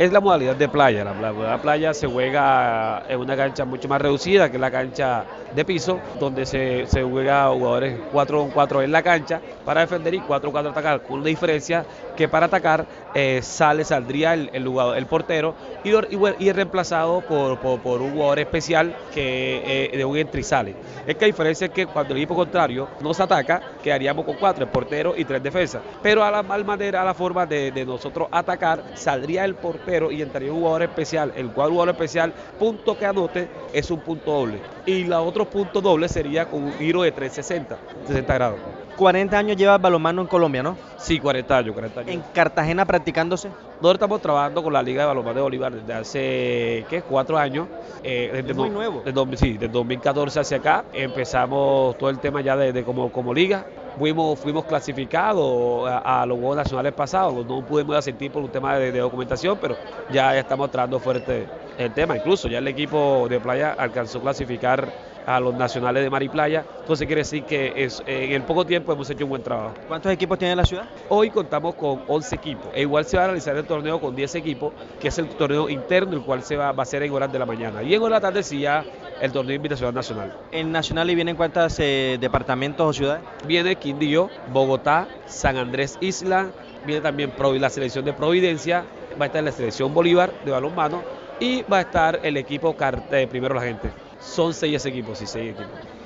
es la modalidad de playa. La, modalidad playa se juega en una cancha mucho más reducida que la cancha de piso, donde se, juega jugadores 4 con 4 en la cancha para defender y 4 4 atacar, con una diferencia que para atacar eh, sale, saldría el, jugador, el portero y, y reemplazado por, por, un jugador especial que eh, de un entra y sale. Es que la diferencia es que cuando el equipo contrario nos ataca, quedaríamos con 4, el portero y 3 defensas. Pero a la mal manera, a la forma de nosotros atacar, saldría el portero y entraría un jugador especial. El cuadro jugador especial, punto que anote, es un punto doble. Y la otro punto doble sería con un giro de 360, 60 grados. 40 años lleva balonmano en Colombia, ¿no? Sí, 40 años, 40 años. ¿En Cartagena practicándose? Nosotros estamos trabajando con la Liga de Balonmano de Bolívar desde hace, ¿qué? Cuatro años. Eh, desde es muy nuevo. Desde, sí, desde 2014 hacia acá. Empezamos todo el tema ya de, de como, como liga. Fuimos, fuimos clasificados a, a, los Juegos Nacionales pasados. No pudimos asistir por un tema de, de documentación, pero ya estamos trabajando fuerte el tema. Incluso ya el equipo de playa alcanzó a clasificar a los nacionales de mar y playa. Entonces quiere decir que es, en el poco tiempo hemos hecho un buen trabajo. ¿Cuántos equipos tiene la ciudad? Hoy contamos con 11 equipos. E igual se va a realizar el torneo con 10 equipos, que es el torneo interno, el cual se va, va a ser en horas de la mañana. Y en horas de la tarde sí ya el torneo de invitación nacional. ¿En nacional y vienen cuántos eh, departamentos o ciudades? Viene Quindío, Bogotá, San Andrés Isla, viene también la selección de Providencia, va a estar la selección Bolívar de balonmano y va a estar el equipo eh, primero la gente. Son seis equipos y seis equipos.